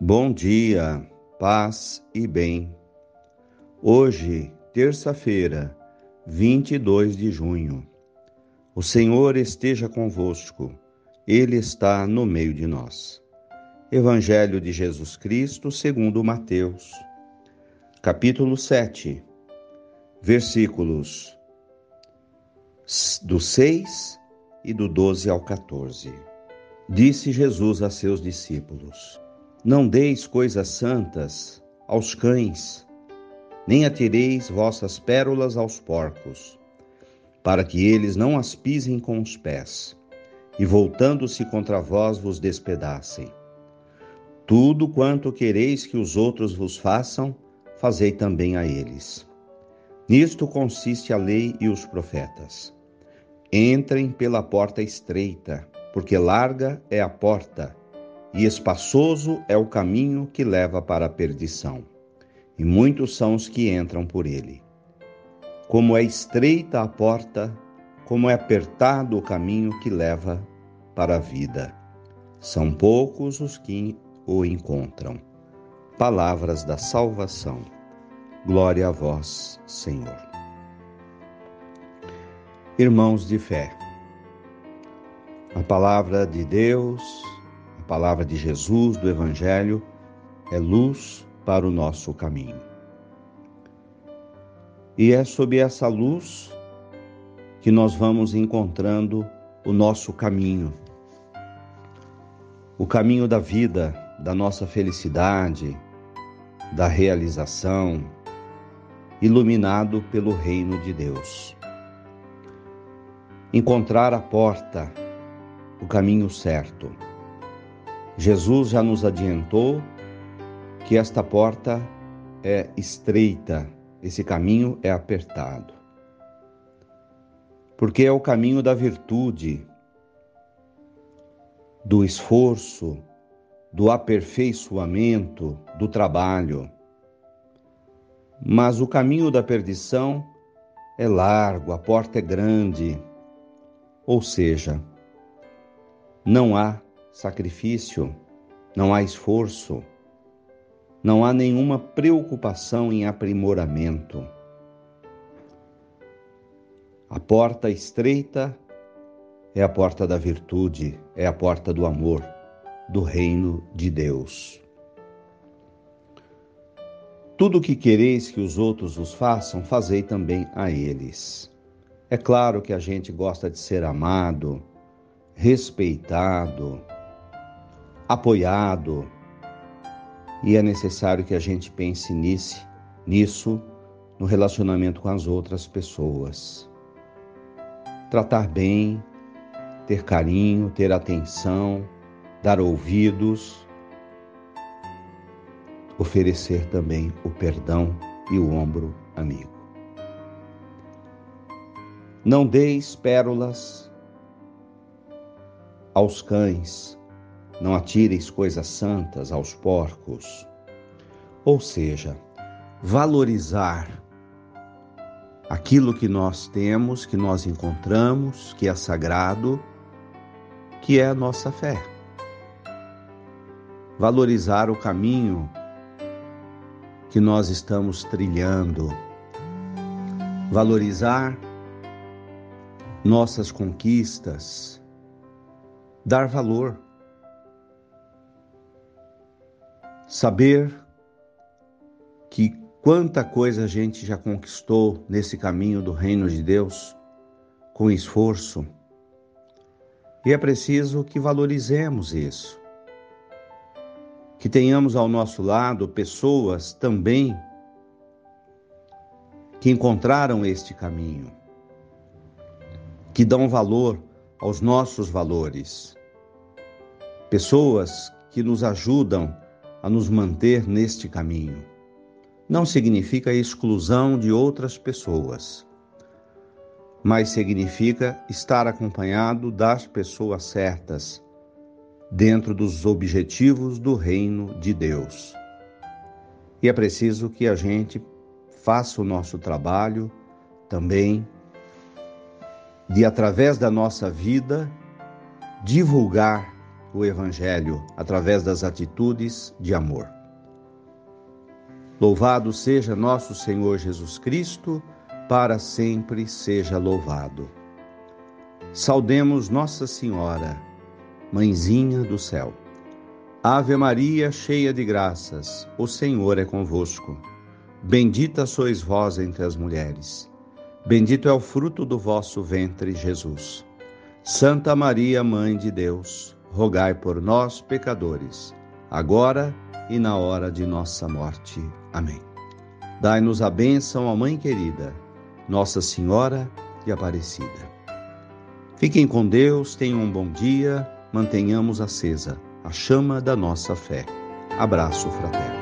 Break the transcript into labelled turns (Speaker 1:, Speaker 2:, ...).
Speaker 1: Bom dia, paz e bem. Hoje, terça-feira, 22 de junho. O Senhor esteja convosco, Ele está no meio de nós. Evangelho de Jesus Cristo, segundo Mateus, capítulo 7, versículos do 6 e do 12 ao 14. Disse Jesus a seus discípulos: Não deis coisas santas aos cães, nem atireis vossas pérolas aos porcos, para que eles não as pisem com os pés, e voltando-se contra vós vos despedacem. Tudo quanto quereis que os outros vos façam, fazei também a eles. Nisto consiste a lei e os profetas. Entrem pela porta estreita, porque larga é a porta e espaçoso é o caminho que leva para a perdição, e muitos são os que entram por ele. Como é estreita a porta, como é apertado o caminho que leva para a vida. São poucos os que o encontram. Palavras da salvação. Glória a vós, Senhor. Irmãos de fé, a palavra de Deus, a palavra de Jesus, do Evangelho, é luz para o nosso caminho. E é sob essa luz que nós vamos encontrando o nosso caminho, o caminho da vida, da nossa felicidade, da realização, iluminado pelo reino de Deus. Encontrar a porta o caminho certo. Jesus já nos adiantou que esta porta é estreita, esse caminho é apertado. Porque é o caminho da virtude, do esforço, do aperfeiçoamento, do trabalho. Mas o caminho da perdição é largo, a porta é grande. Ou seja, não há sacrifício, não há esforço, não há nenhuma preocupação em aprimoramento. A porta estreita é a porta da virtude, é a porta do amor, do reino de Deus. Tudo o que quereis que os outros vos façam, fazei também a eles. É claro que a gente gosta de ser amado, respeitado, apoiado. E é necessário que a gente pense nisso, nisso no relacionamento com as outras pessoas. Tratar bem, ter carinho, ter atenção, dar ouvidos, oferecer também o perdão e o ombro amigo. Não deis pérolas aos cães, não atireis coisas santas aos porcos. Ou seja, valorizar aquilo que nós temos, que nós encontramos, que é sagrado, que é a nossa fé. Valorizar o caminho que nós estamos trilhando, valorizar nossas conquistas, dar valor. Saber que quanta coisa a gente já conquistou nesse caminho do reino de Deus com esforço. E é preciso que valorizemos isso. Que tenhamos ao nosso lado pessoas também que encontraram este caminho, que dão valor aos nossos valores. Pessoas que nos ajudam a nos manter neste caminho. Não significa exclusão de outras pessoas, mas significa estar acompanhado das pessoas certas, dentro dos objetivos do reino de Deus. E é preciso que a gente faça o nosso trabalho também de através da nossa vida divulgar o Evangelho através das atitudes de amor. Louvado seja nosso Senhor Jesus Cristo, para sempre seja louvado. Saudemos Nossa Senhora, Mãezinha do céu. Ave Maria, cheia de graças, o Senhor é convosco. Bendita sois vós entre as mulheres. Bendito é o fruto do vosso ventre, Jesus. Santa Maria, Mãe de Deus, rogai por nós, pecadores, agora e na hora de nossa morte. Amém. Dai-nos a bênção, ó Mãe querida, Nossa Senhora de Aparecida. Fiquem com Deus, tenham um bom dia, mantenhamos acesa a chama da nossa fé. Abraço fraterno.